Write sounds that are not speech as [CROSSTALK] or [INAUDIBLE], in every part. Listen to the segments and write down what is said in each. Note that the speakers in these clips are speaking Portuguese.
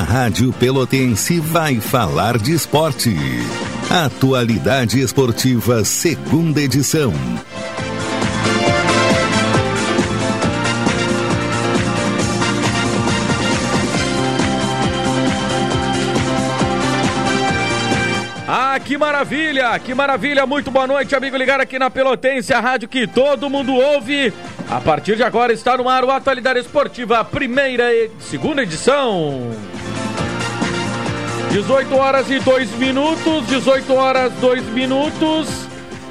A Rádio Pelotense vai falar de esporte. Atualidade Esportiva, segunda edição. Ah, que maravilha, que maravilha, muito boa noite, amigo ligado aqui na Pelotense, a rádio que todo mundo ouve. A partir de agora está no ar o Atualidade Esportiva, primeira e segunda edição. 18 horas e 2 minutos, 18 horas 2 minutos.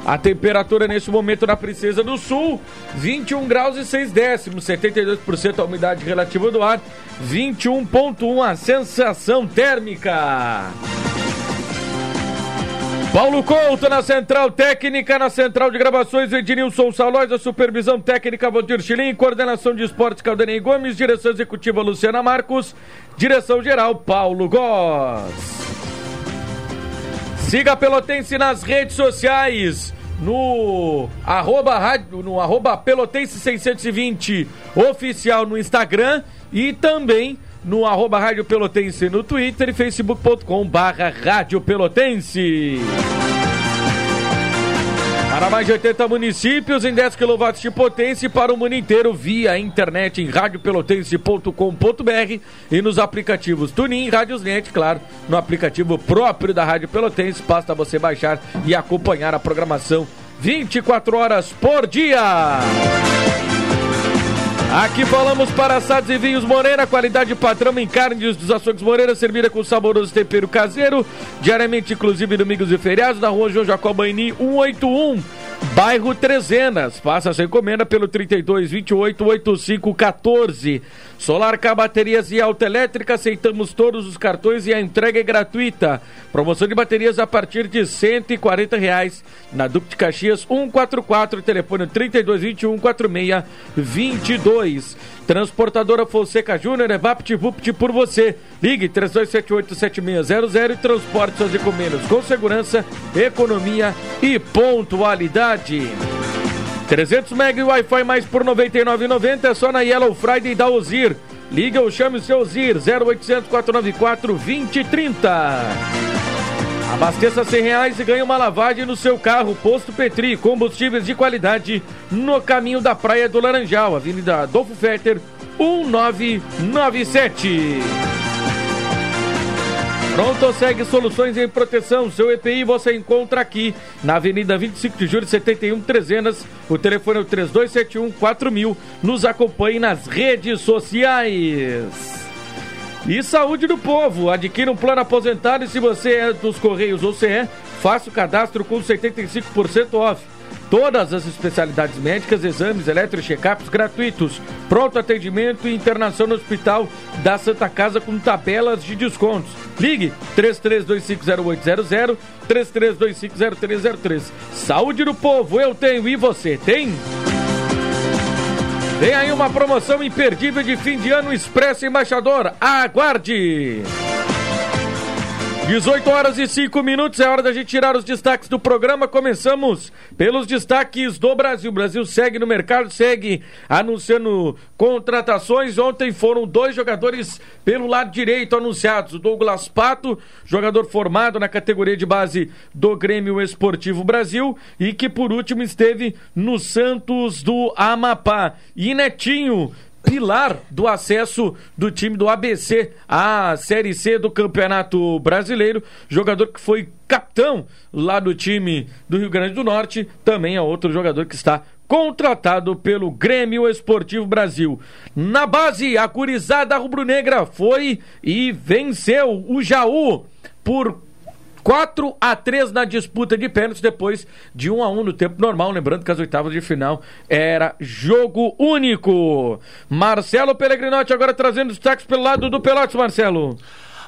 A temperatura neste momento na Princesa do Sul, 21 graus e 6 décimos, 72% a umidade relativa do ar, 21.1 a sensação térmica. Paulo Couto na central técnica, na central de gravações, Ednilson Salóis, a supervisão técnica Valdir Chilim, coordenação de esportes Caldenei Gomes, direção executiva Luciana Marcos, direção geral Paulo Góes. Siga a Pelotense nas redes sociais, no arroba, no arroba Pelotense 620 oficial no Instagram e também no arroba Rádio Pelotense no Twitter e facebook.com barra Rádio Pelotense. Para mais de 80 municípios em 10 kW de potência e para o mundo inteiro via internet em radiopelotense.com.br e nos aplicativos Tunin Radiosnet, claro, no aplicativo próprio da Rádio Pelotense, basta você baixar e acompanhar a programação 24 horas por dia. Aqui falamos para assados e vinhos Moreira, qualidade padrão em carnes dos açougues Moreira, servida com saboroso tempero caseiro, diariamente, inclusive domingos e feriados, na rua João Jacobaini 181, bairro Trezenas. Faça sua encomenda pelo 32 28 85 14. Solar K Baterias e Autoelétrica, aceitamos todos os cartões e a entrega é gratuita. Promoção de baterias a partir de 140 reais na Duque de Caxias 144, telefone 32 21 46 22. Transportadora Fonseca Júnior é VaptVupt por você. Ligue 3278-7600 e transporte suas encomendas com segurança, economia e pontualidade. 300 MB Wi-Fi mais por R$ 99,90 é só na Yellow Friday da Ozir. Liga ou chame o seu Ozir 0800 494 2030. Abasteça 100 reais e ganhe uma lavagem no seu carro. Posto Petri, combustíveis de qualidade no caminho da Praia do Laranjal, Avenida Adolfo Fetter, 1997. Pronto, segue soluções em proteção. Seu EPI você encontra aqui na Avenida 25 de Julho 71 Trezenas. O telefone é o 3271 4000. Nos acompanhe nas redes sociais. E saúde do povo. Adquira um plano aposentado e se você é dos Correios ou CE, faça o cadastro com 75% off. Todas as especialidades médicas, exames, eletro check-ups gratuitos. Pronto atendimento e internação no Hospital da Santa Casa com tabelas de descontos. Ligue 33250800, 33250303. Saúde do povo, eu tenho e você tem? Tem aí uma promoção imperdível de fim de ano Expresso Embaixador. Aguarde! 18 horas e 5 minutos, é hora da gente tirar os destaques do programa. Começamos pelos destaques do Brasil. O Brasil segue no mercado, segue anunciando contratações. Ontem foram dois jogadores pelo lado direito anunciados: o Douglas Pato, jogador formado na categoria de base do Grêmio Esportivo Brasil, e que por último esteve no Santos do Amapá. E Netinho pilar do acesso do time do ABC à Série C do Campeonato Brasileiro, jogador que foi capitão lá do time do Rio Grande do Norte, também é outro jogador que está contratado pelo Grêmio Esportivo Brasil. Na base, a curizada rubro-negra foi e venceu o Jaú por 4 a 3 na disputa de pênaltis, depois de 1 a 1 no tempo normal. Lembrando que as oitavas de final era jogo único. Marcelo Pellegrinotti agora trazendo destaques pelo lado do Pelotas, Marcelo.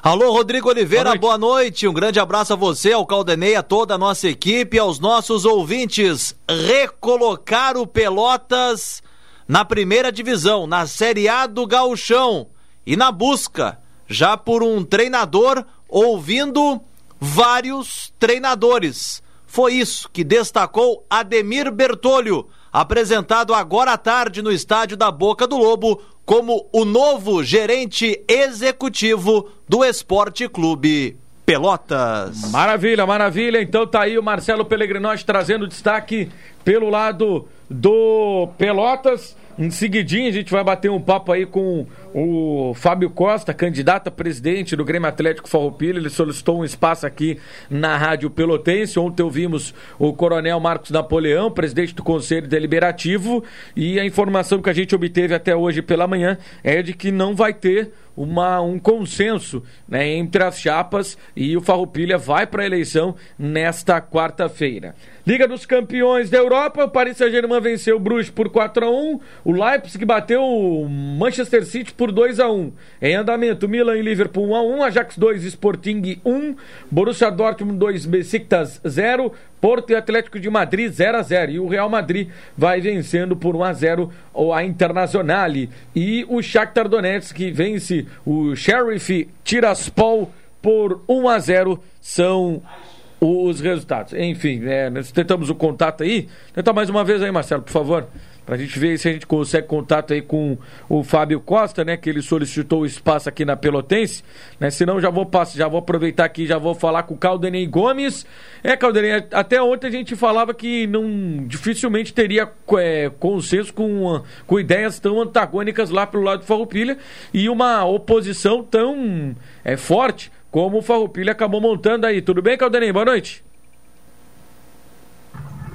Alô, Rodrigo Oliveira, boa noite. boa noite. Um grande abraço a você, ao Caldenei, a toda a nossa equipe, aos nossos ouvintes. Recolocar o Pelotas na primeira divisão, na Série A do Gauchão. E na busca, já por um treinador, ouvindo vários treinadores. Foi isso que destacou Ademir Bertolho apresentado agora à tarde no estádio da Boca do Lobo como o novo gerente executivo do Esporte Clube Pelotas. Maravilha, maravilha. Então tá aí o Marcelo Pellegrinotti trazendo destaque pelo lado do Pelotas. Em seguidinho a gente vai bater um papo aí com o Fábio Costa, candidato a presidente do Grêmio Atlético Farroupilha. Ele solicitou um espaço aqui na Rádio Pelotense. Ontem ouvimos o Coronel Marcos Napoleão, presidente do Conselho Deliberativo, e a informação que a gente obteve até hoje pela manhã é de que não vai ter uma, um consenso né, entre as chapas e o Farroupilha vai para a eleição nesta quarta-feira. Liga dos Campeões da Europa, o Paris Saint-Germain venceu o Bruges por 4 a 1 o Leipzig bateu o Manchester City por 2 a 1 Em andamento, Milan e Liverpool 1 a 1 Ajax 2, Sporting 1, Borussia Dortmund 2, Besiktas 0, Porto e Atlético de Madrid 0 a 0 E o Real Madrid vai vencendo por 1 a 0 a Internazionale. E o Shakhtar Donetsk que vence o Sheriff Tiraspol por 1 a 0 são os resultados. Enfim, é, nós tentamos o contato aí. Tenta mais uma vez aí, Marcelo, por favor. Pra gente ver se a gente consegue contato aí com o Fábio Costa, né? Que ele solicitou o espaço aqui na Pelotense, né? Senão já vou passar, já vou aproveitar aqui, já vou falar com o Caldenei Gomes. É, Caldenei, até ontem a gente falava que não dificilmente teria é, consenso com, com ideias tão antagônicas lá pelo lado do Farroupilha e uma oposição tão é, forte como o Farroupilha acabou montando aí. Tudo bem, Caldenei? Boa noite.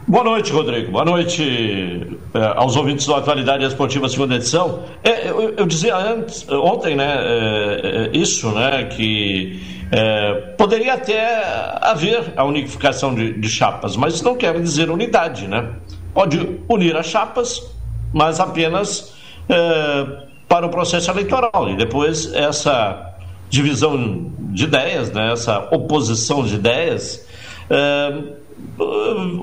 Boa noite, Rodrigo. Boa noite é, aos ouvintes da Atualidade Esportiva Segunda Edição. É, eu, eu, dizia antes, ontem, né, é, é isso, né, que poderia até haver a unificação de, de, chapas, mas isso não quer dizer unidade, né? Pode unir as chapas, mas apenas para o processo eleitoral e depois essa divisão de ideias, né, essa oposição de ideias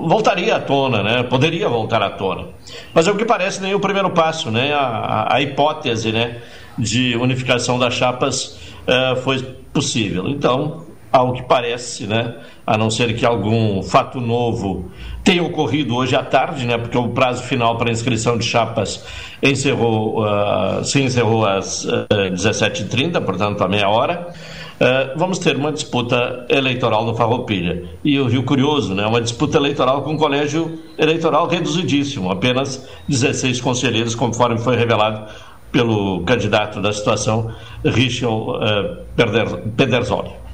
voltaria à tona, né? Poderia voltar à tona. Mas é o que parece nem o primeiro passo, né? A, a hipótese, né? De unificação das chapas uh, foi possível. Então, ao que parece, né? A não ser que algum fato novo tenha ocorrido hoje à tarde, né? Porque o prazo final para inscrição de chapas encerrou, uh, se encerrou às uh, eh, 17h30, portanto, a meia hora. Uh, vamos ter uma disputa eleitoral no Farroupilha. E o Rio Curioso, né, uma disputa eleitoral com um colégio eleitoral reduzidíssimo, apenas 16 conselheiros, conforme foi revelado pelo candidato da situação, Richel uh, Pedersoli.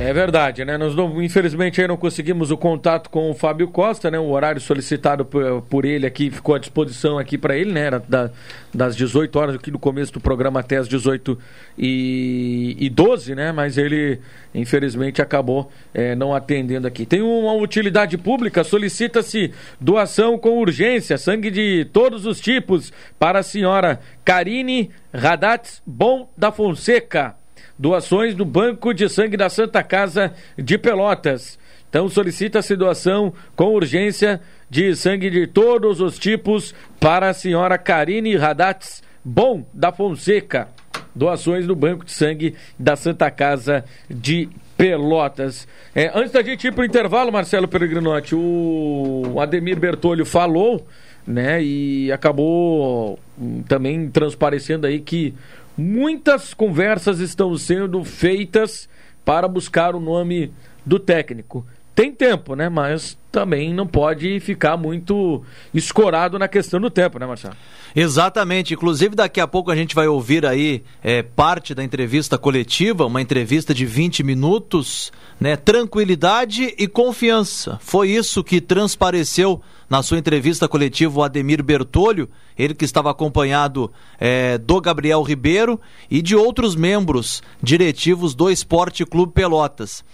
É verdade, né? Nós não, infelizmente aí não conseguimos o contato com o Fábio Costa, né? O horário solicitado por, por ele aqui ficou à disposição aqui para ele, né? Era da, das 18 horas aqui no começo do programa até as 18 e, e 12, né? Mas ele infelizmente acabou é, não atendendo aqui. Tem uma utilidade pública, solicita-se doação com urgência, sangue de todos os tipos para a senhora Karine Radatz Bom da Fonseca doações do Banco de Sangue da Santa Casa de Pelotas. Então solicita-se doação com urgência de sangue de todos os tipos para a senhora Karine Radatz Bom da Fonseca. Doações do Banco de Sangue da Santa Casa de Pelotas. É, antes da gente ir para o intervalo, Marcelo Peregrinotti, o Ademir Bertolho falou, né, e acabou hum, também transparecendo aí que Muitas conversas estão sendo feitas para buscar o nome do técnico. Tem tempo, né? Mas também não pode ficar muito escorado na questão do tempo, né, Marcelo? Exatamente. Inclusive, daqui a pouco a gente vai ouvir aí é, parte da entrevista coletiva, uma entrevista de 20 minutos, né? Tranquilidade e confiança. Foi isso que transpareceu na sua entrevista coletiva o Ademir Bertolho, ele que estava acompanhado é, do Gabriel Ribeiro e de outros membros diretivos do Esporte Clube Pelotas.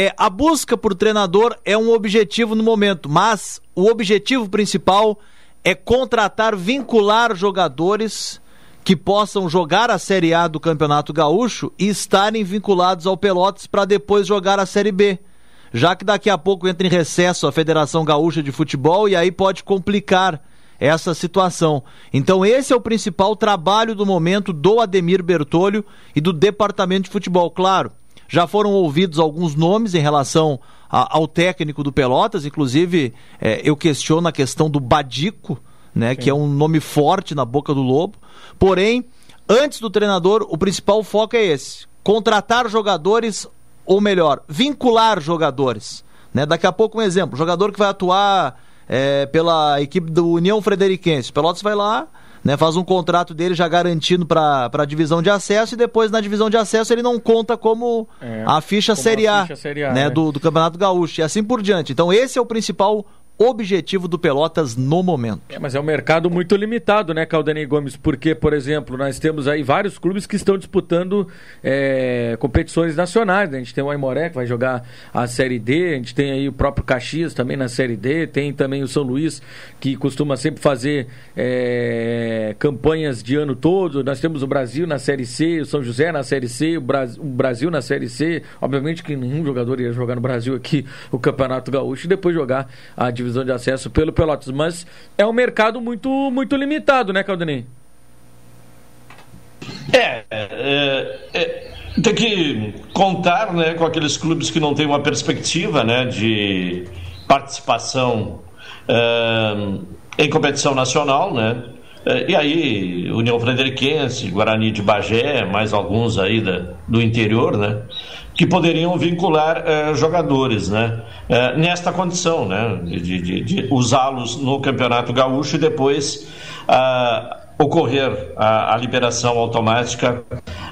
É, a busca por treinador é um objetivo no momento, mas o objetivo principal é contratar, vincular jogadores que possam jogar a Série A do Campeonato Gaúcho e estarem vinculados ao Pelotas para depois jogar a Série B já que daqui a pouco entra em recesso a Federação Gaúcha de Futebol e aí pode complicar essa situação. Então, esse é o principal trabalho do momento do Ademir Bertolho e do Departamento de Futebol. Claro, já foram ouvidos alguns nomes em relação a, ao técnico do Pelotas, inclusive é, eu questiono a questão do Badico né? Que é um nome forte na boca do Lobo. Porém, antes do treinador, o principal foco é esse: contratar jogadores, ou melhor, vincular jogadores. Né? Daqui a pouco um exemplo, jogador que vai atuar é, pela equipe do União Frederiquense. Pelotas vai lá, né, faz um contrato dele já garantindo para a divisão de acesso e depois na divisão de acesso ele não conta como é, a ficha como Série A, ficha série a né, né? Do, do Campeonato Gaúcho e assim por diante. Então esse é o principal objetivo do Pelotas no momento. É, mas é um mercado muito limitado, né, Caldanei Gomes? Porque, por exemplo, nós temos aí vários clubes que estão disputando é, competições nacionais. Né? A gente tem o Aimoré que vai jogar a Série D, a gente tem aí o próprio Caxias também na Série D, tem também o São Luís que costuma sempre fazer é, campanhas de ano todo. Nós temos o Brasil na Série C, o São José na Série C, o, o Brasil na Série C. Obviamente que nenhum jogador ia jogar no Brasil aqui o Campeonato Gaúcho e depois jogar a divisão divisão de acesso pelo Pelotas. Mas é um mercado muito, muito limitado, né, Caldanei? É, é, é, tem que contar né, com aqueles clubes que não têm uma perspectiva né, de participação é, em competição nacional, né? É, e aí, União Frederiquense, Guarani de Bagé, mais alguns aí da, do interior, né? Que poderiam vincular eh, jogadores né, eh, nesta condição, né, de, de, de usá-los no Campeonato Gaúcho e depois ah, ocorrer a, a, liberação automática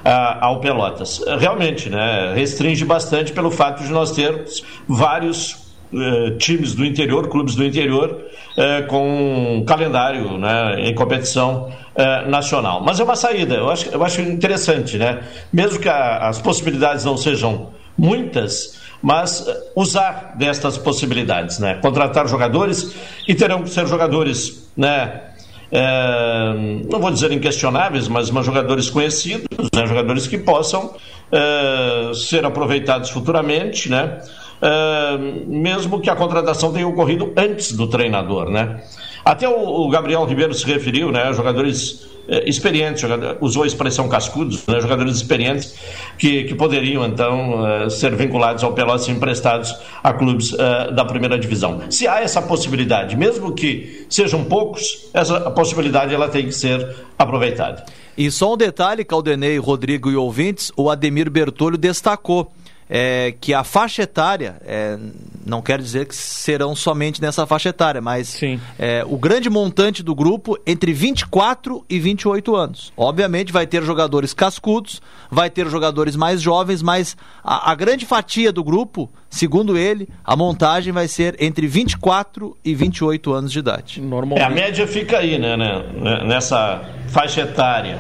ah, ao Pelotas. Realmente, né, restringe bastante pelo fato de nós termos vários eh, times do interior, clubes do interior, com um calendário né, em competição uh, nacional. Mas é uma saída, eu acho, eu acho interessante, né? Mesmo que a, as possibilidades não sejam muitas, mas uh, usar destas possibilidades, né? Contratar jogadores e terão que ser jogadores, né? É, não vou dizer inquestionáveis, mas, mas jogadores conhecidos, né? jogadores que possam é, ser aproveitados futuramente, né? É, mesmo que a contratação tenha ocorrido antes do treinador, né? Até o, Gabriel Ribeiro se referiu, né? Jogadores eh, experientes, jogador, usou a expressão cascudos, né? jogadores experientes que, que poderiam então eh, ser vinculados ao Pelotas e emprestados a clubes eh, da primeira divisão. Se há essa possibilidade, mesmo que sejam poucos, essa possibilidade ela tem que ser aproveitada. E só um detalhe, Caldenei, Rodrigo e ouvintes, o Ademir Bertolho destacou é, que a faixa etária, é, não quer dizer que serão somente nessa faixa etária, mas é, o grande montante do grupo entre 24 e 28 anos. Obviamente vai ter jogadores cascudos, vai ter jogadores mais jovens, mas a, a grande fatia do grupo, segundo ele, a montagem vai ser entre 24 e 28 anos de idade. Normalmente... É, a média fica aí, né, né, nessa faixa etária.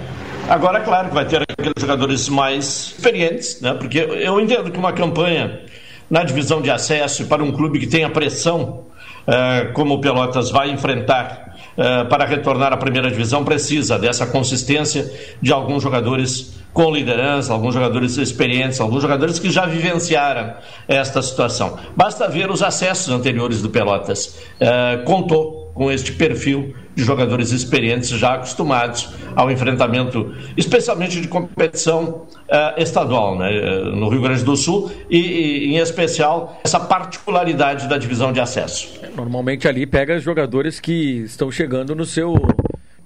Agora, claro que vai ter aqueles jogadores mais experientes, né? Porque eu entendo que uma campanha na divisão de acesso para um clube que tenha pressão, eh, como o Pelotas vai enfrentar eh, para retornar à primeira divisão, precisa dessa consistência de alguns jogadores com liderança, alguns jogadores experientes, alguns jogadores que já vivenciaram esta situação. Basta ver os acessos anteriores do Pelotas. Eh, contou com este perfil de jogadores experientes já acostumados ao enfrentamento, especialmente de competição uh, estadual, né, eh, no Rio Grande do Sul e, e, em especial, essa particularidade da divisão de acesso. Normalmente ali pega jogadores que estão chegando no seu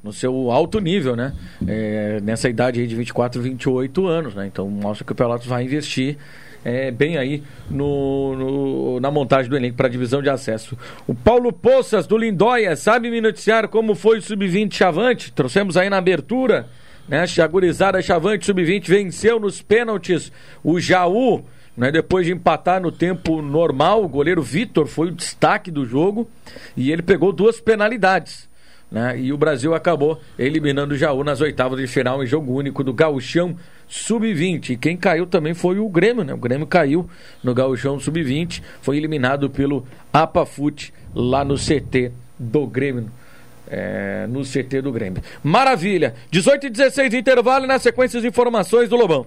no seu alto nível, né? É, nessa idade aí de 24, 28 anos, né? Então mostra que o Pelotas vai investir é, bem aí no, no, na montagem do elenco para a divisão de acesso. O Paulo Poças, do Lindóia, sabe me noticiar como foi o Sub-20 Chavante? Trouxemos aí na abertura, né? Chagurizada Chavante Sub-20 venceu nos pênaltis o Jaú. Né, depois de empatar no tempo normal, o goleiro Vitor foi o destaque do jogo e ele pegou duas penalidades. Né? E o Brasil acabou eliminando o Jaú nas oitavas de final em jogo único do Gauchão Sub-20. E quem caiu também foi o Grêmio, né? O Grêmio caiu no Gauchão Sub-20, foi eliminado pelo Apafute lá no CT do Grêmio. É, no CT do Grêmio. Maravilha! 18 e 16 intervalo na sequência de informações do Lobão.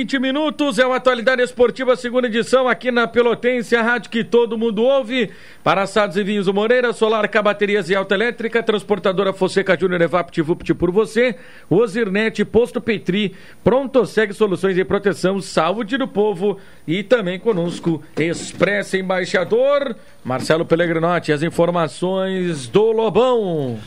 20 minutos, é uma atualidade esportiva, segunda edição, aqui na Pelotense, a rádio que todo mundo ouve. Para assados e vinhos o Moreira, Solar K Baterias e Alta Elétrica, Transportadora Fonseca Júnior Evapt Vupt por você, Ozirnet, Posto Petri, Pronto Segue Soluções em Proteção, Saúde do Povo e também conosco, Expressa Embaixador, Marcelo Pellegrinotti, as informações do Lobão.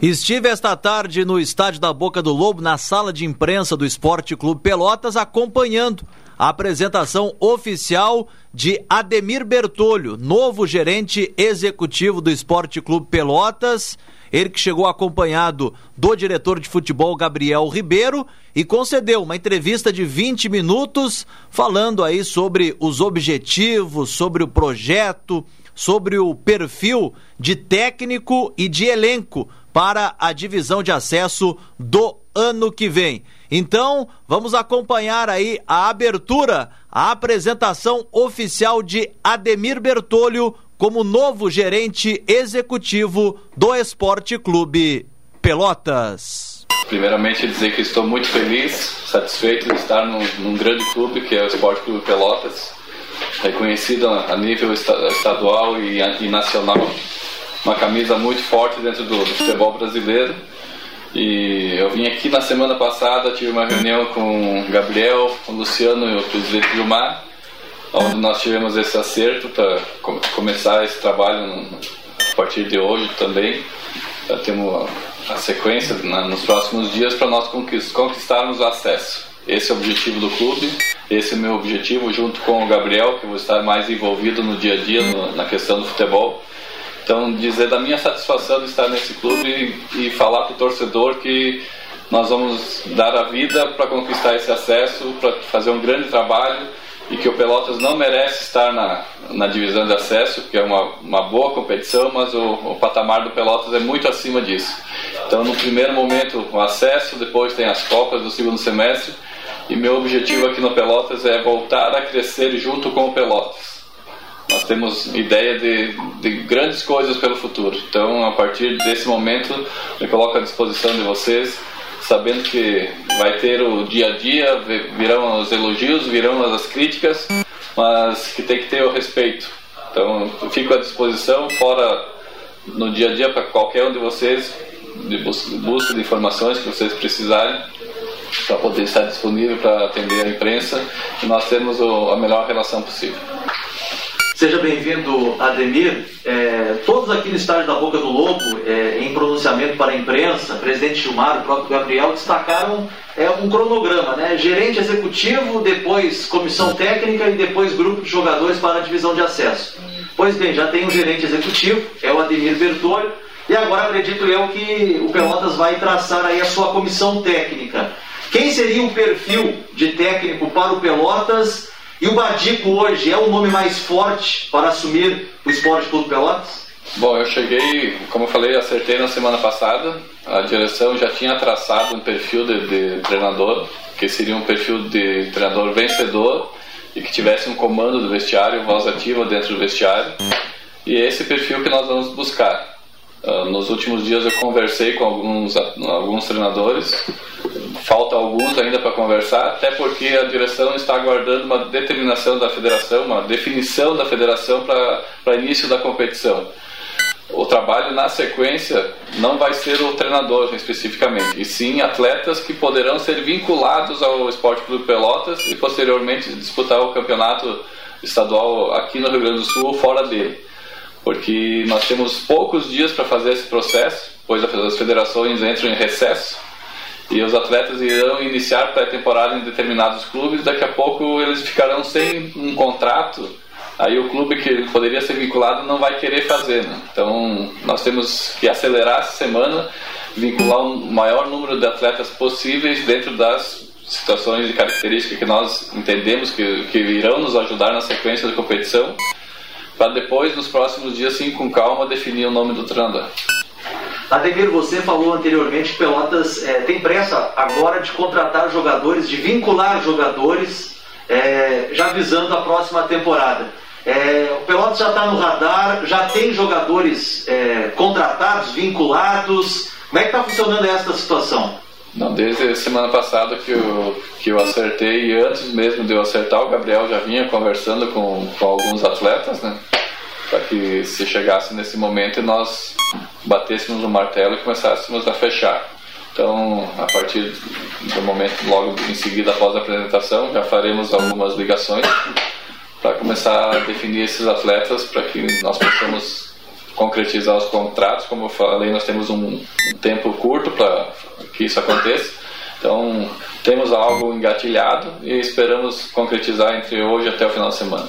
Estive esta tarde no estádio da Boca do Lobo, na sala de imprensa do Esporte Clube Pelotas, acompanhando a apresentação oficial de Ademir Bertolho, novo gerente executivo do Esporte Clube Pelotas. Ele que chegou acompanhado do diretor de futebol Gabriel Ribeiro e concedeu uma entrevista de 20 minutos falando aí sobre os objetivos, sobre o projeto, sobre o perfil de técnico e de elenco para a divisão de acesso do ano que vem. Então, vamos acompanhar aí a abertura, a apresentação oficial de Ademir Bertolho como novo gerente executivo do Esporte Clube Pelotas. Primeiramente dizer que estou muito feliz, satisfeito de estar num, num grande clube que é o Esporte Clube Pelotas, reconhecido a nível estadual e, e nacional uma camisa muito forte dentro do, futebol brasileiro. E eu vim aqui na semana passada, tive uma reunião com o Gabriel, com o Luciano e o presidente Gilmar, onde nós tivemos esse acerto para começar esse trabalho a partir de hoje também. Já temos a sequência nos próximos dias para nós conquistarmos o acesso. Esse é o objetivo do clube, esse é o meu objetivo, junto com o Gabriel, que vou estar mais envolvido no dia a dia no, na questão do futebol então, dizer da minha satisfação de estar nesse clube e, e falar para o torcedor que nós vamos dar a vida para conquistar esse acesso, para fazer um grande trabalho e que o Pelotas não merece estar na, na divisão de acesso, que é uma, uma boa competição, mas o, o patamar do Pelotas é muito acima disso. Então, no primeiro momento, o acesso, depois tem as Copas do segundo semestre, e meu objetivo aqui no Pelotas é voltar a crescer junto com o Pelotas. Nós temos ideia de, de grandes coisas pelo futuro. Então, a partir desse momento, me coloco à disposição de vocês, sabendo que vai ter o dia a dia, virão os elogios, virão as críticas, mas que tem que ter o respeito. Então, fico à disposição, fora no dia a dia, para qualquer um de vocês, de busca de informações que vocês precisarem, para poder estar disponível para atender a imprensa e nós termos a melhor relação possível. Seja bem-vindo, Ademir. É, todos aqui no estádio da Boca do Lobo, é, em pronunciamento para a imprensa, presidente Gilmar, o próprio Gabriel, destacaram é, um cronograma, né? Gerente executivo, depois comissão técnica e depois grupo de jogadores para a divisão de acesso. Pois bem, já tem um gerente executivo, é o Ademir Bertolho, e agora acredito eu que o Pelotas vai traçar aí a sua comissão técnica. Quem seria o perfil de técnico para o Pelotas e o Badico hoje é o nome mais forte para assumir o Esporte Clube Pelotas? Bom, eu cheguei, como eu falei, acertei na semana passada. A direção já tinha traçado um perfil de, de treinador, que seria um perfil de treinador vencedor e que tivesse um comando do vestiário, voz ativa dentro do vestiário. E é esse perfil que nós vamos buscar. Uh, nos últimos dias eu conversei com alguns, alguns treinadores, falta alguns ainda para conversar, até porque a direção está aguardando uma determinação da federação, uma definição da federação para início da competição. O trabalho na sequência não vai ser o treinador especificamente, e sim atletas que poderão ser vinculados ao Esporte Clube Pelotas e posteriormente disputar o campeonato estadual aqui no Rio Grande do Sul ou fora dele porque nós temos poucos dias para fazer esse processo, pois as federações entram em recesso e os atletas irão iniciar pré-temporada em determinados clubes, daqui a pouco eles ficarão sem um contrato, aí o clube que poderia ser vinculado não vai querer fazer. Né? Então nós temos que acelerar essa semana, vincular o maior número de atletas possíveis dentro das situações e características que nós entendemos que, que irão nos ajudar na sequência da competição para depois, nos próximos dias, sim, com calma, definir o nome do treinador. Ademir, você falou anteriormente que Pelotas é, tem pressa agora de contratar jogadores, de vincular jogadores, é, já visando a próxima temporada. É, o Pelotas já está no radar, já tem jogadores contratados, vinculados. Como é que está funcionando esta situação? Não, desde a semana passada que eu, que eu acertei, e antes mesmo de eu acertar, o Gabriel já vinha conversando com, com alguns atletas, né? Para que se chegasse nesse momento nós batêssemos o martelo e começássemos a fechar. Então, a partir do momento, logo em seguida, após a apresentação, já faremos algumas ligações para começar a definir esses atletas para que nós possamos concretizar os contratos. Como eu falei, nós temos um, um tempo curto para que isso aconteça. Então, temos algo engatilhado e esperamos concretizar entre hoje até o final de semana.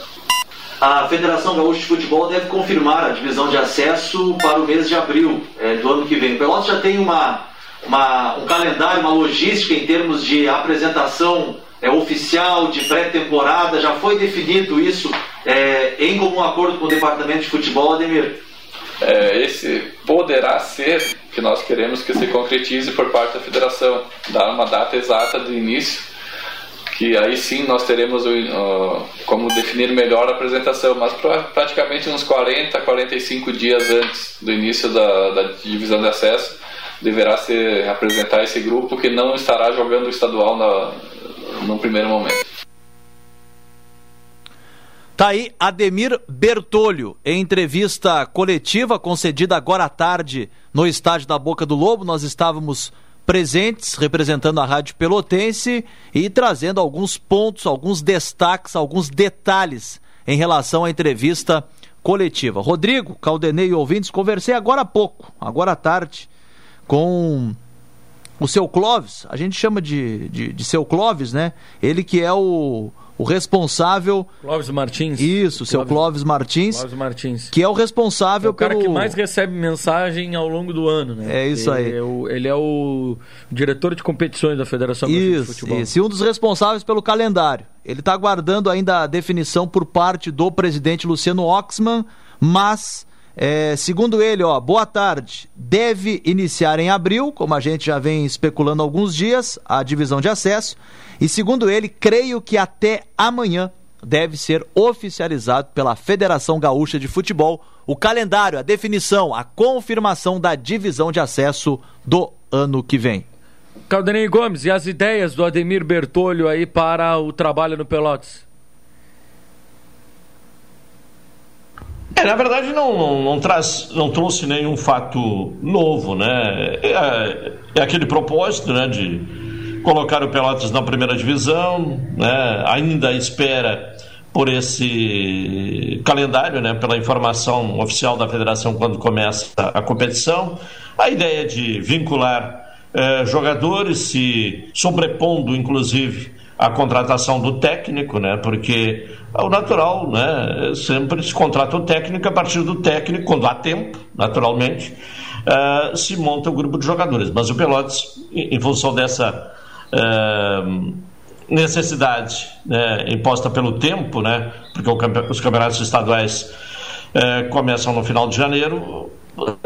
A Federação Gaúcha de Futebol deve confirmar a divisão de acesso para o mês de abril é, do ano que vem. O Pelotas já tem uma, uma, um calendário, uma logística em termos de apresentação é, oficial, de pré-temporada. Já foi definido isso é, em comum acordo com o Departamento de Futebol, Ademir? É, esse poderá ser que nós queremos que se concretize por parte da federação, dar uma data exata de início, que aí sim nós teremos uh, como definir melhor a apresentação, mas pra, praticamente uns 40, 45 dias antes do início da, da divisão de acesso, deverá se apresentar esse grupo que não estará jogando o estadual na, no primeiro momento. Tá aí Ademir Bertolho, em entrevista coletiva concedida agora à tarde no estádio da Boca do Lobo. Nós estávamos presentes, representando a Rádio Pelotense e trazendo alguns pontos, alguns destaques, alguns detalhes em relação à entrevista coletiva. Rodrigo, Caldenei e ouvintes, conversei agora há pouco, agora à tarde, com o seu Clóvis, a gente chama de, de, de seu Clóvis, né? Ele que é o o responsável. Clóvis Martins. Isso, seu Clóvis Martins. Clóvis Martins. Que é o responsável é o cara pelo... que mais recebe mensagem ao longo do ano, né? É isso ele aí. É o, ele é o diretor de competições da Federação isso, de Futebol. Isso, e um dos responsáveis pelo calendário. Ele está aguardando ainda a definição por parte do presidente Luciano Oxman, mas é, segundo ele, ó, boa tarde. Deve iniciar em abril, como a gente já vem especulando há alguns dias, a divisão de acesso. E segundo ele, creio que até amanhã deve ser oficializado pela Federação Gaúcha de Futebol o calendário, a definição, a confirmação da divisão de acesso do ano que vem. Caldenei Gomes, e as ideias do Ademir Bertolho aí para o trabalho no Pelotas? É, na verdade não, não, não, traz, não trouxe nenhum fato novo, né? É, é, aquele propósito, né, de colocar o Pelotas na primeira divisão, né? Ainda espera por esse calendário, né, pela informação oficial da federação quando começa a competição. A ideia de vincular eh, jogadores, se sobrepondo, inclusive, a contratação do técnico, né? Porque o natural, né? Sempre se contrata o técnico a partir do técnico, quando há tempo, naturalmente, uh, se monta o grupo de jogadores. Mas o Pelotas, em, função dessa uh, necessidade né, imposta pelo tempo, né? Porque o, os campeonatos estaduais uh, começam no final de janeiro.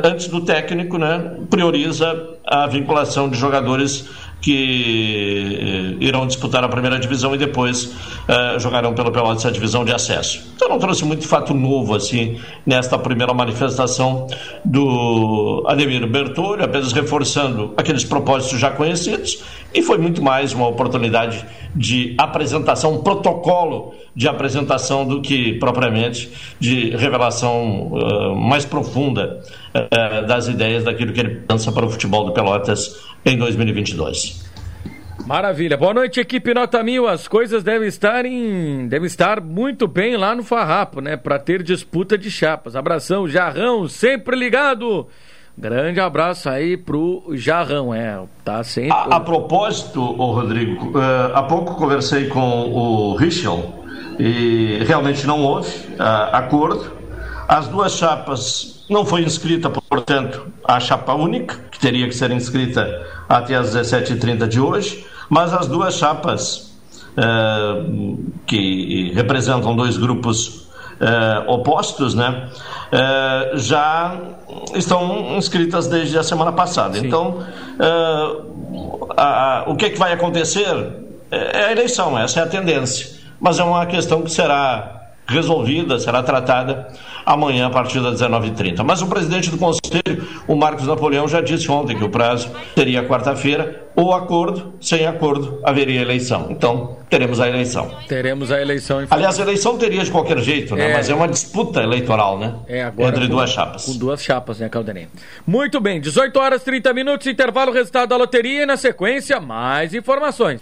Antes do técnico, né, prioriza a vinculação de jogadores que eh, irão disputar a primeira divisão e depois uh, jogarão pelo Pelotas a divisão de acesso. Então não trouxe muito fato novo assim nesta primeira manifestação do Ademir Bertolli, apenas reforçando aqueles propósitos já conhecidos e foi muito mais uma oportunidade de apresentação, um protocolo de apresentação do que propriamente de revelação uh, mais profunda uh, das ideias daquilo que ele pensa para o futebol do Pelotas em 2022. Maravilha. Boa noite, equipe Nota Mil. As coisas devem estar em, devem estar muito bem lá no Farrapo, né? Para ter disputa de chapas. Abração, Jarrão, sempre ligado. Grande abraço aí pro Jarrão, é, tá sempre. A, a propósito, ô Rodrigo, uh, há pouco conversei com o Richel e realmente não houve uh, acordo. As duas chapas não foi inscrita, portanto, a chapa única, que teria que ser inscrita até às 17h30 de hoje, mas as duas chapas uh, que representam dois grupos uh, opostos, né, uh, já estão inscritas desde a semana passada. Sim. Então, a, a, o que, é que vai acontecer é a eleição, essa é a tendência. Mas é uma questão que será resolvida, será tratada amanhã a partir das 19h30. Mas o presidente do Conselho, o Marcos Napoleão, já disse ontem que o prazo seria quarta-feira, ou acordo, sem acordo, haveria eleição. Então, teremos a eleição. Teremos a eleição. Aliás, a eleição teria de qualquer jeito, né? É... Mas é uma disputa eleitoral, né? É, agora Entre com, duas chapas. Com duas chapas, né, Caldenei? Muito bem, 18 horas 30 minutos, intervalo, resultado da loteria e na sequência, mais informações.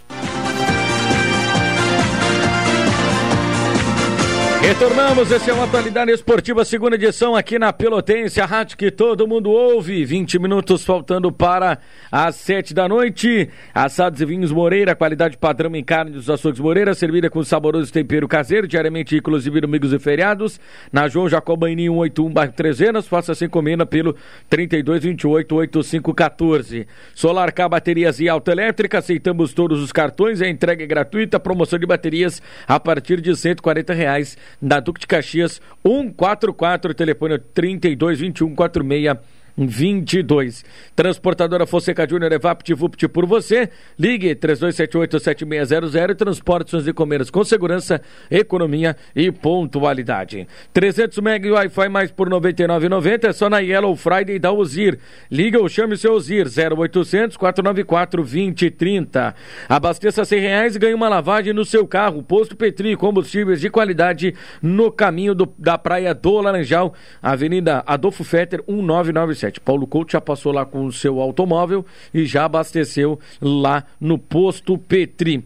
Retornamos, esse é uma atualidade esportiva, segunda edição aqui na Pelotense, a rádio que todo mundo ouve. 20 minutos faltando para as 7 da noite. Assados e vinhos Moreira, qualidade padrão em carne dos açougues Moreira, servida com saboroso tempero caseiro, diariamente inclusive domingos e feriados. Na João Jacobaini 181, bairro Trezenas, faça sem encomenda pelo 3228-8514. Solar K Baterias e Autoelétrica, aceitamos todos os cartões, a entrega é gratuita, promoção de baterias a partir de 140 reais da Duque de Caxias, 144, telefone 3221 46 22. Transportadora Fonseca Júnior é VaptVupt por você. Ligue 3278-7600 e transporte suas encomendas com segurança, economia e pontualidade. 300 MB Wi-Fi mais por R$ 99,90 é só na Yellow Friday da Ozir. Liga ou chame seu Ozir 0800 494 2030. Abasteça 100 reais e ganhe uma lavagem no seu carro. Posto Petri, combustíveis de qualidade no caminho do, da Praia do Laranjal, Avenida Adolfo Fetter 1997. Paulo Couto já passou lá com o seu automóvel e já abasteceu lá no posto Petri.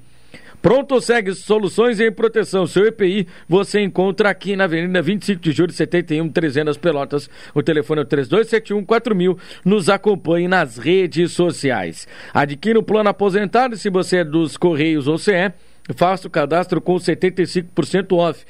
Pronto segue soluções em proteção. Seu EPI você encontra aqui na Avenida 25 de Julho, 71, 300 Pelotas. O telefone é o 3271 4000. Nos acompanhe nas redes sociais. Adquira o plano aposentado se você é dos Correios ou CE. Faça o cadastro com 75% off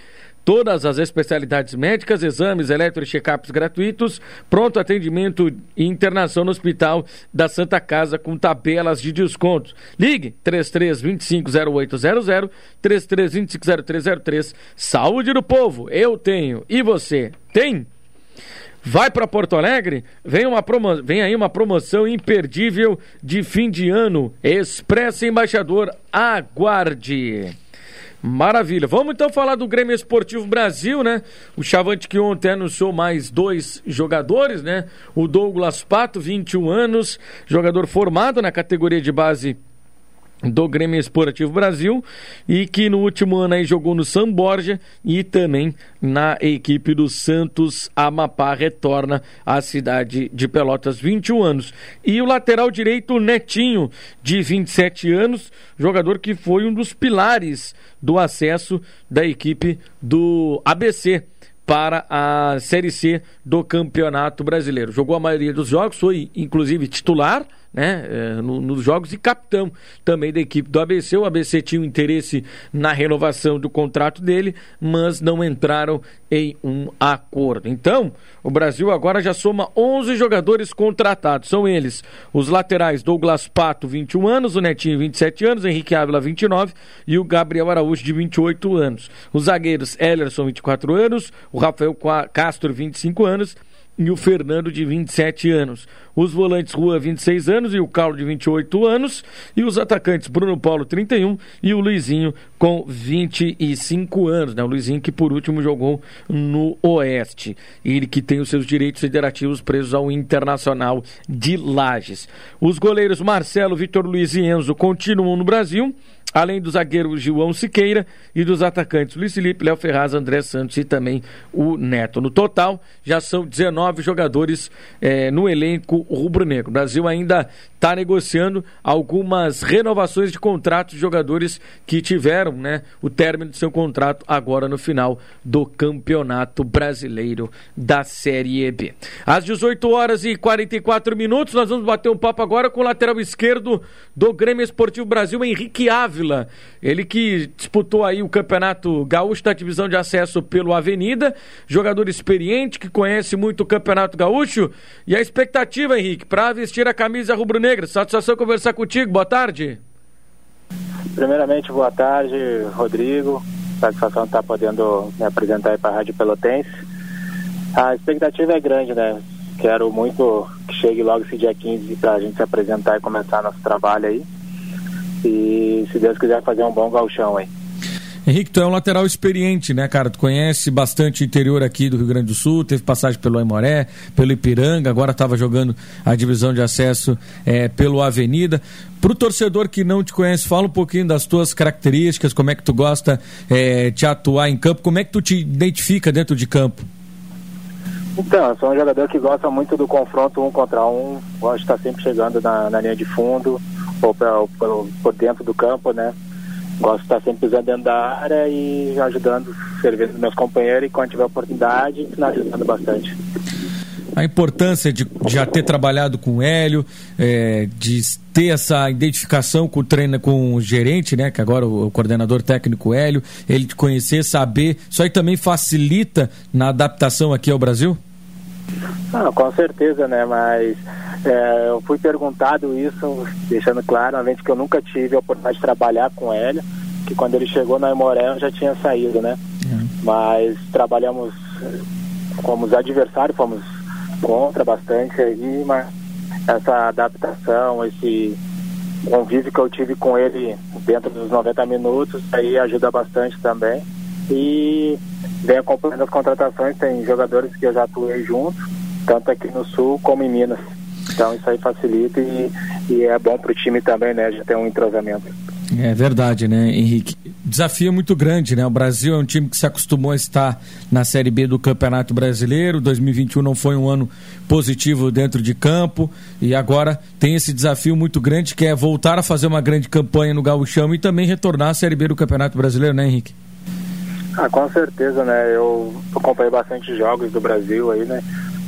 todas as especialidades médicas, exames, eletro e check-ups gratuitos, pronto atendimento e internação no Hospital da Santa Casa com tabelas de desconto. Ligue 33250800, 33250303. Saúde do povo, eu tenho e você tem? Vai para Porto Alegre? Vem, uma promo... Vem aí uma promoção imperdível de fim de ano. Expresso Embaixador, aguarde. Maravilha. Vamos então falar do Grêmio Esportivo Brasil, né? O Chavante que ontem anunciou mais dois jogadores, né? O Douglas Pato, 21 anos, jogador formado na categoria de base do Grêmio Esportivo Brasil e que no último ano aí jogou no São Borja e também na equipe do Santos Amapá retorna à cidade de Pelotas 21 anos e o lateral direito Netinho de 27 anos jogador que foi um dos pilares do acesso da equipe do ABC para a Série C do Campeonato Brasileiro. Jogou a maioria dos jogos, foi inclusive titular né, no, nos jogos e capitão também da equipe do ABC. O ABC tinha um interesse na renovação do contrato dele, mas não entraram em um acordo. Então, o Brasil agora já soma 11 jogadores contratados. São eles os laterais Douglas Pato, 21 anos, o Netinho, 27 anos, Henrique Ávila, 29 e o Gabriel Araújo, de 28 anos. Os zagueiros Ellerson, 24 anos, o Rafael Castro, 25 anos e o Fernando, de 27 anos. Os volantes Rua, 26 anos, e o Carlos, de 28 anos. E os atacantes Bruno Paulo, 31, e o Luizinho, com 25 anos. Né? O Luizinho que, por último, jogou no Oeste. Ele que tem os seus direitos federativos presos ao Internacional de Lages. Os goleiros Marcelo, Vitor Luiz e Enzo continuam no Brasil além do zagueiro João Siqueira e dos atacantes Luiz Felipe, Léo Ferraz, André Santos e também o Neto. No total, já são 19 jogadores eh, no elenco rubro-negro. O Brasil ainda está negociando algumas renovações de contratos de jogadores que tiveram né, o término de seu contrato agora no final do Campeonato Brasileiro da Série B. Às 18 horas e 44 minutos, nós vamos bater um papo agora com o lateral esquerdo do Grêmio Esportivo Brasil, Henrique Ávila. Ele que disputou aí o Campeonato Gaúcho da divisão de acesso pelo Avenida, jogador experiente que conhece muito o Campeonato Gaúcho. E a expectativa, Henrique, para vestir a camisa rubro-negra. Satisfação conversar contigo. Boa tarde. Primeiramente, boa tarde, Rodrigo. Satisfação estar podendo me apresentar aí para a Rádio Pelotense. A expectativa é grande, né? Quero muito que chegue logo esse dia 15 para a gente se apresentar e começar nosso trabalho aí. E se Deus quiser fazer um bom galchão aí. Henrique, tu é um lateral experiente, né, cara? Tu conhece bastante o interior aqui do Rio Grande do Sul, teve passagem pelo Aimoré, pelo Ipiranga, agora estava jogando a divisão de acesso é, pelo Avenida. Para o torcedor que não te conhece, fala um pouquinho das tuas características, como é que tu gosta é, de atuar em campo, como é que tu te identifica dentro de campo? Então, eu sou um jogador que gosta muito do confronto um contra um, gosto de estar sempre chegando na, na linha de fundo ou pra, por, por dentro do campo, né? Gosto de estar sempre pisando dentro da área e ajudando, servindo meus companheiros e quando tiver oportunidade, finalizando bastante. A importância de já ter trabalhado com o Hélio, é, de ter essa identificação com o treino, com o gerente, né? Que agora o coordenador técnico Hélio, ele te conhecer, saber, isso aí também facilita na adaptação aqui ao Brasil? Ah, com certeza, né? Mas é, eu fui perguntado isso, deixando claro, além de que eu nunca tive a oportunidade de trabalhar com ele, que quando ele chegou na Imoré eu já tinha saído, né? Uhum. Mas trabalhamos como adversários, fomos contra bastante aí, mas essa adaptação, esse convívio que eu tive com ele dentro dos 90 minutos, aí ajuda bastante também. E vem acompanhando as contratações, tem jogadores que eu já atuei junto, tanto aqui no Sul como em Minas. Então isso aí facilita e, e é bom para o time também, né? Já tem um entrosamento. É verdade, né, Henrique? Desafio é muito grande, né? O Brasil é um time que se acostumou a estar na Série B do Campeonato Brasileiro. 2021 não foi um ano positivo dentro de campo e agora tem esse desafio muito grande que é voltar a fazer uma grande campanha no Gauchão e também retornar à Série B do Campeonato Brasileiro, né, Henrique? Ah, com certeza, né? Eu acompanhei bastante jogos do Brasil aí, né?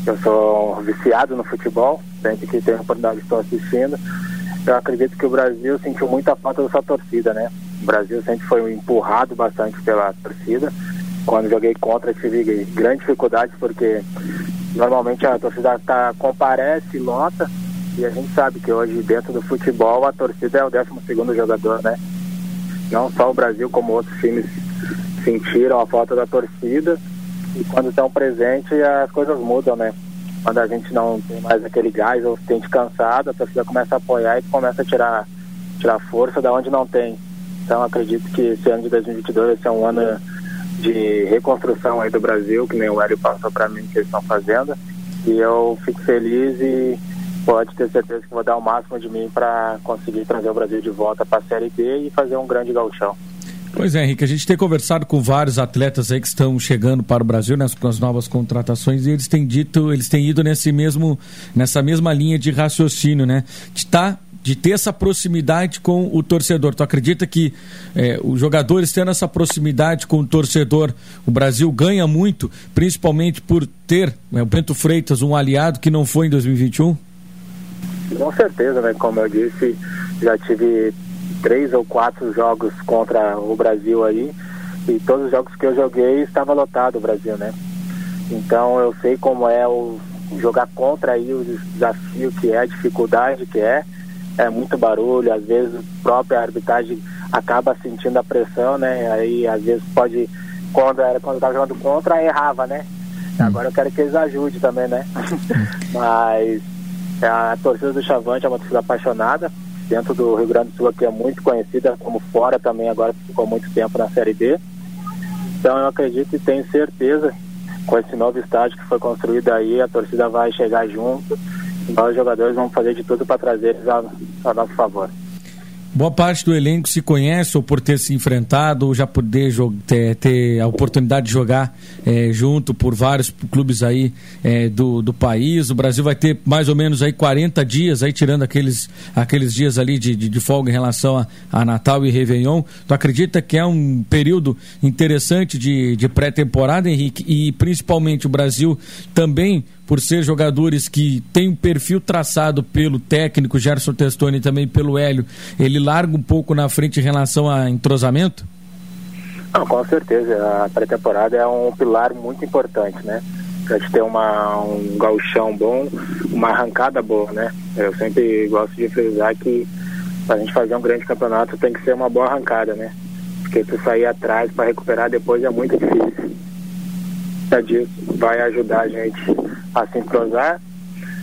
Eu sou viciado no futebol, sempre que tenho oportunidade estou assistindo. Eu acredito que o Brasil sentiu muita falta da sua torcida, né? O Brasil sempre foi empurrado bastante pela torcida. Quando joguei contra, tive grandes dificuldades, porque normalmente a torcida tá, comparece, lota, e a gente sabe que hoje dentro do futebol a torcida é o 12 segundo jogador, né? Não só o Brasil, como outros times sentiram a falta da torcida e quando estão presentes as coisas mudam, né? Quando a gente não tem mais aquele gás ou se sente cansado, a torcida começa a apoiar e começa a tirar, tirar força da onde não tem. Então acredito que esse ano de 2022 vai ser um ano de reconstrução aí do Brasil, que nem o Hélio passou para mim que eles estão fazendo. E eu fico feliz e pode ter certeza que vou dar o máximo de mim para conseguir trazer o Brasil de volta para a Série B e fazer um grande gauchão. Pois é, Henrique, a gente tem conversado com vários atletas aí que estão chegando para o Brasil né, com as novas contratações e eles têm dito, eles têm ido nesse mesmo, nessa mesma linha de raciocínio, né? De tá, de ter essa proximidade com o torcedor. Tu acredita que é, os jogadores tendo essa proximidade com o torcedor, o Brasil ganha muito, principalmente por ter né, o Bento Freitas, um aliado que não foi em 2021? Com certeza, né? Como eu disse, já tive três ou quatro jogos contra o Brasil aí e todos os jogos que eu joguei estava lotado o Brasil, né? Então eu sei como é o jogar contra aí o desafio que é, a dificuldade que é, é muito barulho, às vezes a própria arbitragem acaba sentindo a pressão, né? Aí às vezes pode, quando era quando estava jogando contra, errava, né? Hum. Agora eu quero que eles ajudem também, né? [LAUGHS] Mas a torcida do Chavante é uma torcida apaixonada, dentro do Rio Grande do Sul aqui é muito conhecida, como fora também agora ficou muito tempo na Série B. Então eu acredito e tenho certeza com esse novo estádio que foi construído aí, a torcida vai chegar junto nós jogadores vamos fazer de tudo para trazer eles a, a nosso favor. Boa parte do elenco se conhece ou por ter se enfrentado ou já poder ter, ter a oportunidade de jogar é, junto por vários clubes aí é, do, do país. O Brasil vai ter mais ou menos aí 40 dias, aí tirando aqueles, aqueles dias ali de, de, de folga em relação a, a, Natal e Réveillon. Tu acredita que é um período interessante de, de pré-temporada, Henrique? E principalmente o Brasil também por ser jogadores que têm um perfil traçado pelo técnico Gerson Testoni e também pelo Hélio, ele larga um pouco na frente em relação a entrosamento? Não, com certeza. A pré-temporada é um pilar muito importante, né? Pra gente ter uma, um gauchão bom, uma arrancada boa, né? Eu sempre gosto de frisar que para a gente fazer um grande campeonato tem que ser uma boa arrancada, né? Porque tu sair atrás para recuperar depois é muito difícil. Disso vai ajudar a gente a se entrosar.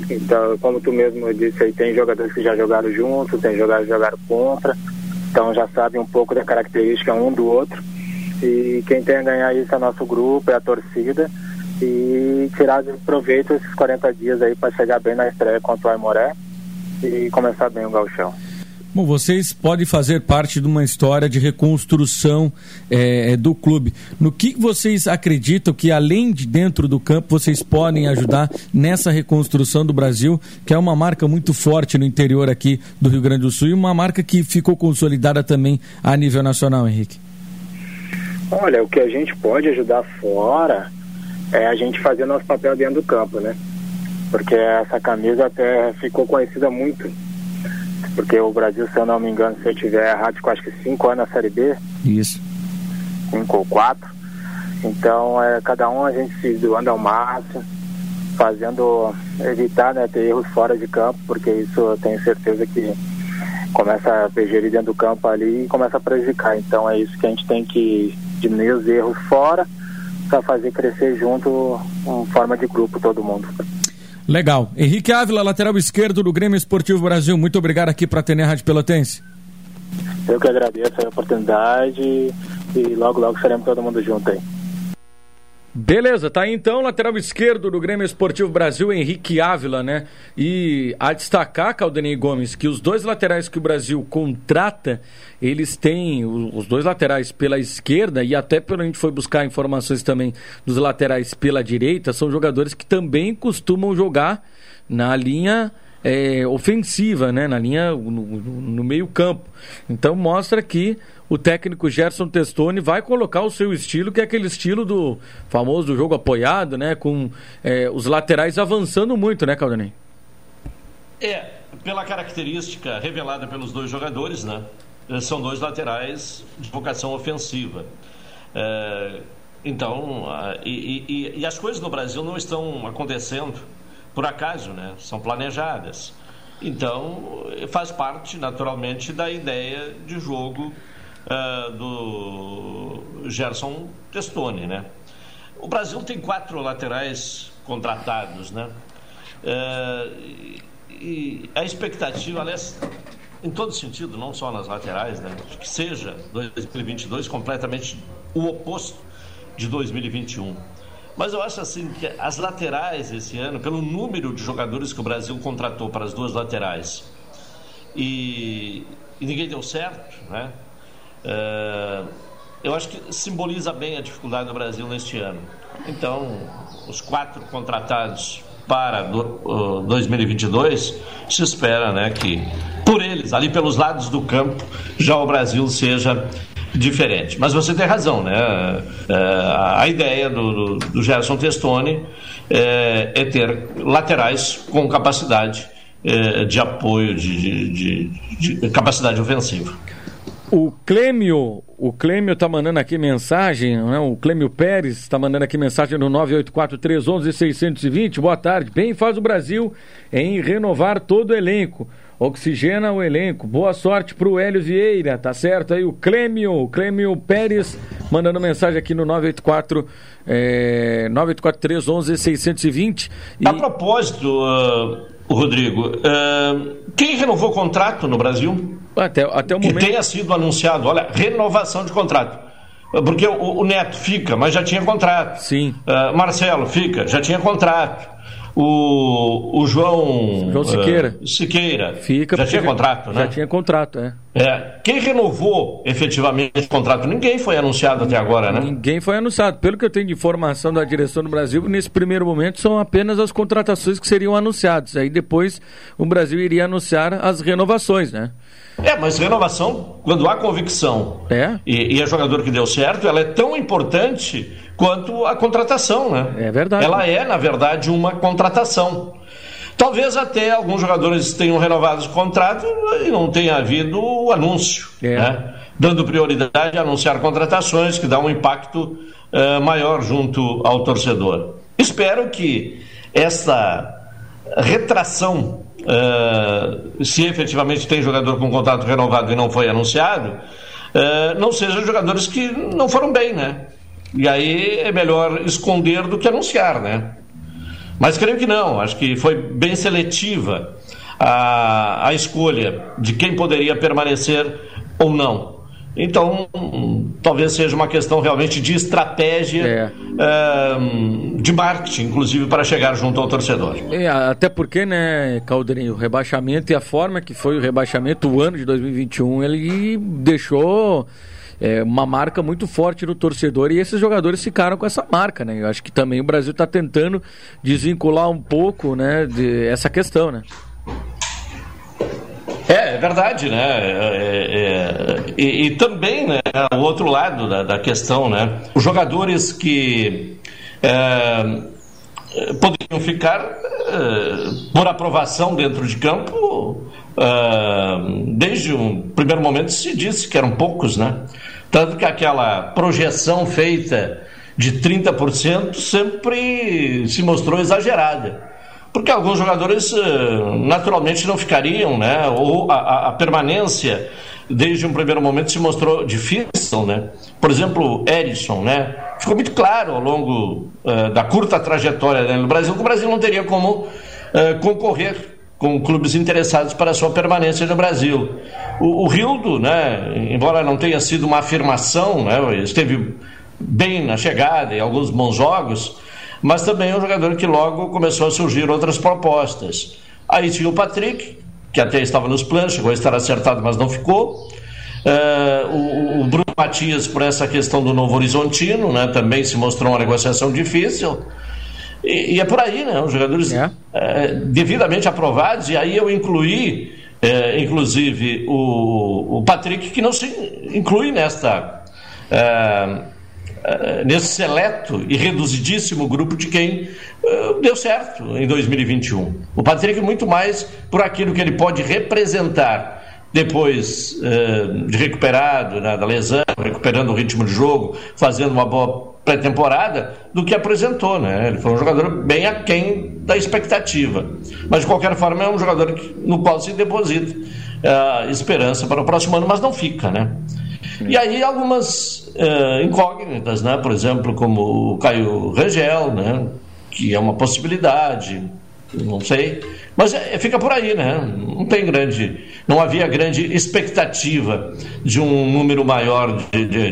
Então, como tu mesmo disse aí, tem jogadores que já jogaram juntos, tem jogadores que jogaram contra, então já sabem um pouco da característica um do outro. E quem tem a ganhar isso é o nosso grupo, é a torcida. E tirar de proveito esses 40 dias aí para chegar bem na estreia contra o Aimoré e começar bem o gauchão. Bom, vocês podem fazer parte de uma história de reconstrução é, do clube. No que vocês acreditam que, além de dentro do campo, vocês podem ajudar nessa reconstrução do Brasil, que é uma marca muito forte no interior aqui do Rio Grande do Sul e uma marca que ficou consolidada também a nível nacional, Henrique? Olha, o que a gente pode ajudar fora é a gente fazer nosso papel dentro do campo, né? Porque essa camisa até ficou conhecida muito porque o Brasil, se eu não me engano, se eu tiver errado, ficou acho que cinco anos na Série B. Isso. Cinco ou quatro. Então, é, cada um a gente se doando ao máximo, fazendo, evitar né, ter erros fora de campo, porque isso eu tenho certeza que começa a pegerir dentro do campo ali e começa a prejudicar. Então, é isso que a gente tem que diminuir os erros fora para fazer crescer junto em forma de grupo todo mundo. Legal. Henrique Ávila, lateral esquerdo do Grêmio Esportivo Brasil. Muito obrigado aqui para a Rádio Pelotense. Eu que agradeço a oportunidade e logo, logo estaremos todo mundo junto aí. Beleza, tá aí então, lateral esquerdo do Grêmio Esportivo Brasil, Henrique Ávila, né? E a destacar, Caldenei Gomes, que os dois laterais que o Brasil contrata, eles têm, os dois laterais pela esquerda, e até pelo a gente foi buscar informações também dos laterais pela direita, são jogadores que também costumam jogar na linha é, ofensiva, né? Na linha, no, no meio campo. Então mostra que o técnico Gerson Testoni vai colocar o seu estilo, que é aquele estilo do famoso jogo apoiado, né? Com é, os laterais avançando muito, né, Caldanei? É, pela característica revelada pelos dois jogadores, né? São dois laterais de vocação ofensiva. É, então, e, e, e as coisas no Brasil não estão acontecendo por acaso, né? São planejadas. Então, faz parte, naturalmente, da ideia de jogo uh, do Gerson Testoni, né? O Brasil tem quatro laterais contratados, né? Uh, e a expectativa, aliás, em todo sentido, não só nas laterais, né? Que seja 2022 completamente o oposto de 2021. Mas eu acho assim que as laterais esse ano, pelo número de jogadores que o Brasil contratou para as duas laterais, e, e ninguém deu certo, né? É, eu acho que simboliza bem a dificuldade do Brasil neste ano. Então, os quatro contratados para do, uh, 2022, se espera né, que, por eles, ali pelos lados do campo, já o Brasil seja diferente. Mas você tem razão, né? É, a ideia do, do, Gerson Testoni é, é, ter laterais com capacidade de apoio, de, de, de, de capacidade ofensiva. O Clêmio, o Clêmio tá mandando aqui mensagem, né? o Clêmio Pérez está mandando aqui mensagem no 984-311-620. Boa tarde. Bem faz o Brasil em renovar todo o elenco. Oxigena o elenco. Boa sorte pro Hélio Vieira, tá certo? Aí o Clêmio, o Clêmio Pérez, mandando mensagem aqui no 984 é, 984-311-620. E... A propósito, uh, Rodrigo, uh, quem renovou o contrato no Brasil? Até, até o momento. Que tenha sido anunciado, olha, renovação de contrato. Porque o, o Neto fica, mas já tinha contrato. Sim. Uh, Marcelo fica, já tinha contrato. O, o João, João Siqueira. Uh, Siqueira. Fica já tinha contrato, né? Já tinha contrato, é. é. Quem renovou efetivamente o contrato? Ninguém foi anunciado até agora, né? Ninguém foi anunciado. Pelo que eu tenho de informação da direção do Brasil, nesse primeiro momento são apenas as contratações que seriam anunciadas. Aí depois o Brasil iria anunciar as renovações, né? É, mas renovação, quando há convicção é. e, e é jogador que deu certo, ela é tão importante quanto a contratação, né? É verdade. Ela é, na verdade, uma contratação. Talvez até alguns jogadores tenham renovado o contrato e não tenha havido o anúncio, é. né? dando prioridade a anunciar contratações que dá um impacto uh, maior junto ao torcedor. Espero que essa retração uh, se efetivamente tem jogador com contrato renovado e não foi anunciado, uh, não sejam jogadores que não foram bem, né? E aí é melhor esconder do que anunciar, né? Mas creio que não, acho que foi bem seletiva a, a escolha de quem poderia permanecer ou não. Então, talvez seja uma questão realmente de estratégia é. uh, de marketing, inclusive, para chegar junto ao torcedor. É, até porque, né, Caldeirinho, o rebaixamento e a forma que foi o rebaixamento, o ano de 2021, ele deixou é, uma marca muito forte no torcedor e esses jogadores ficaram com essa marca, né? Eu acho que também o Brasil está tentando desvincular um pouco, né, de essa questão, né? É, é verdade, né? É, é, é, e, e, também, né, o outro lado da, da questão, né? Os jogadores que é, poderiam ficar é, por aprovação dentro de campo, desde o primeiro momento se disse que eram poucos, né? Tanto que aquela projeção feita de 30% sempre se mostrou exagerada porque alguns jogadores eh, naturalmente não ficariam, né? Ou a, a, permanência desde um primeiro momento se mostrou difícil, né? Por exemplo, Erisson, né? Ficou muito claro ao longo uh, da curta trajetória dele no Brasil que o Brasil não teria como uh, concorrer com clubes interessados para sua permanência no Brasil. O, o Rildo, né? Embora não tenha sido uma afirmação, né? Esteve bem na chegada e alguns bons jogos mas também é um jogador que logo começou a surgir outras propostas. Aí tinha o Patrick, que até estava nos planos, chegou a estar acertado, mas não ficou. Uh, o, o, Bruno Matias, por essa questão do Novo Horizontino, né, também se mostrou uma negociação difícil. E, e é por aí, né? Os jogadores é. uh, devidamente aprovados, e aí eu incluí, uh, inclusive, o, o Patrick, que não se inclui nesta eh, nesse seleto e reduzidíssimo grupo de quem uh, deu certo em 2021. O Patrick, muito mais por aquilo que ele pode representar depois uh, de recuperado né, da lesão, recuperando o ritmo de jogo, fazendo uma boa pré-temporada, do que apresentou. Né? Ele foi um jogador bem aquém da expectativa. Mas, de qualquer forma, é um jogador no qual se deposita uh, esperança para o próximo ano, mas não fica. Né? E aí algumas uh, incógnitas, né? Por exemplo, como o Caio Regel, né? Que é uma possibilidade, não sei. Mas é, fica por aí, né? Não tem grande. Não havia grande expectativa de um número maior de, de,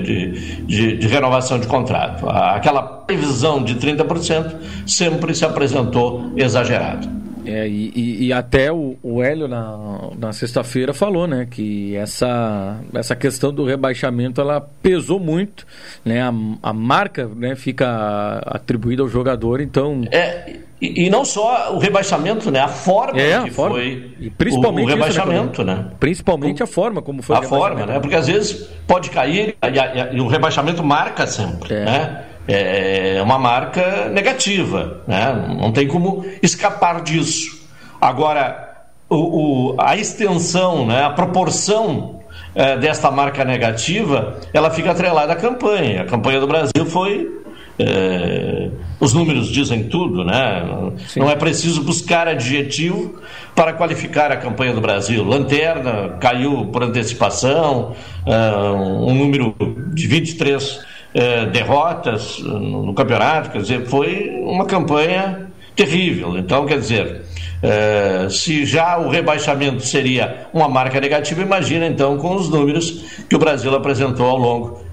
de, de, renovação de contrato. Aquela previsão de 30% sempre se apresentou exagerado. É, e, e, até o, o Hélio na, na sexta-feira falou, né, que essa, essa questão do rebaixamento ela pesou muito, né, a, a marca né, fica atribuída ao jogador, então. É, e, e não só o rebaixamento, né, a forma é, que a forma, foi e principalmente o, o rebaixamento, isso, né, Principalmente a forma como foi a forma, né, porque às vezes pode cair e, e o rebaixamento marca sempre, é. né. É, é uma marca negativa, né? não tem como escapar disso. Agora, o, o, a extensão, né, a proporção é, desta marca negativa, ela fica atrelada à campanha. A campanha do Brasil foi. É, os números dizem tudo, né? Sim. Não é preciso buscar adjetivo para qualificar a campanha do Brasil. Lanterna caiu por antecipação, é, um número de 23 é, derrotas no, no campeonato, quer dizer, foi uma campanha terrível. Então, quer dizer, é, se já o rebaixamento seria uma marca negativa, imagina então com os números que o Brasil apresentou ao longo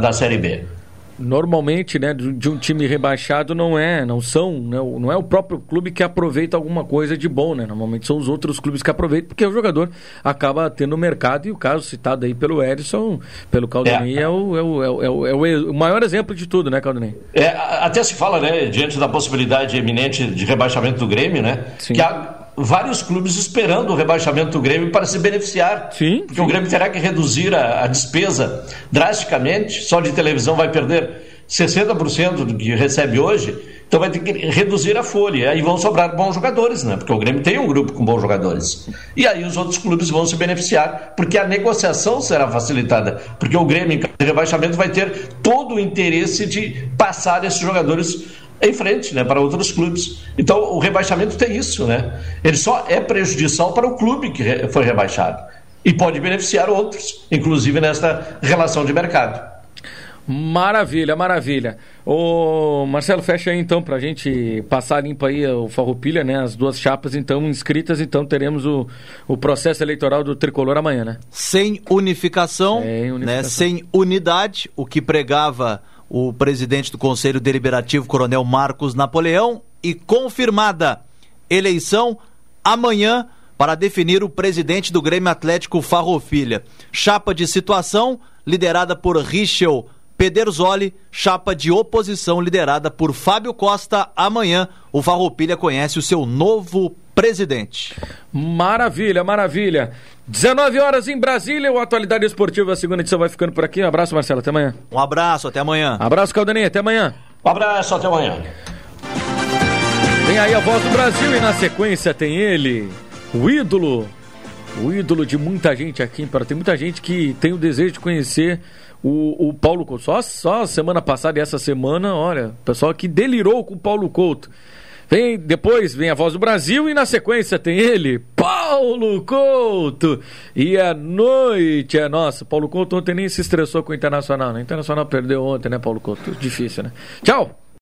da Série B normalmente, né, de um time rebaixado não é, não são, né, não é o próprio clube que aproveita alguma coisa de bom, né? Normalmente são os outros clubes que aproveitam, porque o jogador acaba tendo mercado e o caso citado aí pelo Edson, pelo Caldanei, é. É, o, é, o, é, o, é, o, o, maior exemplo de tudo, né, Caldanei? É, até se fala, né, diante da possibilidade eminente de rebaixamento do Grêmio, né, Sim. que há vários clubes esperando o rebaixamento do Grêmio para se beneficiar. Sim. Porque sim. o Grêmio terá que reduzir a, a, despesa drasticamente, só de televisão vai perder 60% do que recebe hoje, então vai ter que reduzir a folha. Aí vão sobrar bons jogadores, né? Porque o Grêmio tem um grupo com bons jogadores. E aí os outros clubes vão se beneficiar, porque a negociação será facilitada. Porque o Grêmio, em caso de rebaixamento, vai ter todo o interesse de passar esses jogadores em frente, né, para outros clubes. Então o rebaixamento tem isso, né? Ele só é prejudicial para o clube que foi rebaixado e pode beneficiar outros, inclusive nesta relação de mercado. Maravilha, maravilha. O Marcelo, fecha aí então pra gente passar limpo aí o Farroupilha, né? As duas chapas então inscritas, então teremos o, o processo eleitoral do Tricolor amanhã, né? Sem unificação, sem, unificação. Né? sem unidade, o que pregava o presidente do Conselho Deliberativo, Coronel Marcos Napoleão, e confirmada eleição amanhã para definir o presidente do Grêmio Atlético Farroupilha. Chapa de situação liderada por Richel Pederzoli, chapa de oposição liderada por Fábio Costa. Amanhã, o Farroupilha conhece o seu novo presidente. Maravilha, maravilha. 19 horas em Brasília, o Atualidade Esportiva, a segunda edição vai ficando por aqui. Um abraço, Marcelo, até amanhã. Um abraço, até amanhã. Abraço, Caldaninha, até amanhã. Um abraço, até amanhã. Tem aí a voz do Brasil e na sequência tem ele, o ídolo, o ídolo de muita gente aqui, para tem muita gente que tem o desejo de conhecer o, o Paulo Couto. Só, só semana passada e essa semana, olha, o pessoal que delirou com o Paulo Couto. Vem, depois vem a voz do Brasil e na sequência tem ele, Paulo Couto. E a noite é nossa. Paulo Couto ontem nem se estressou com o Internacional, né? O Internacional perdeu ontem, né, Paulo Couto? Difícil, né? Tchau!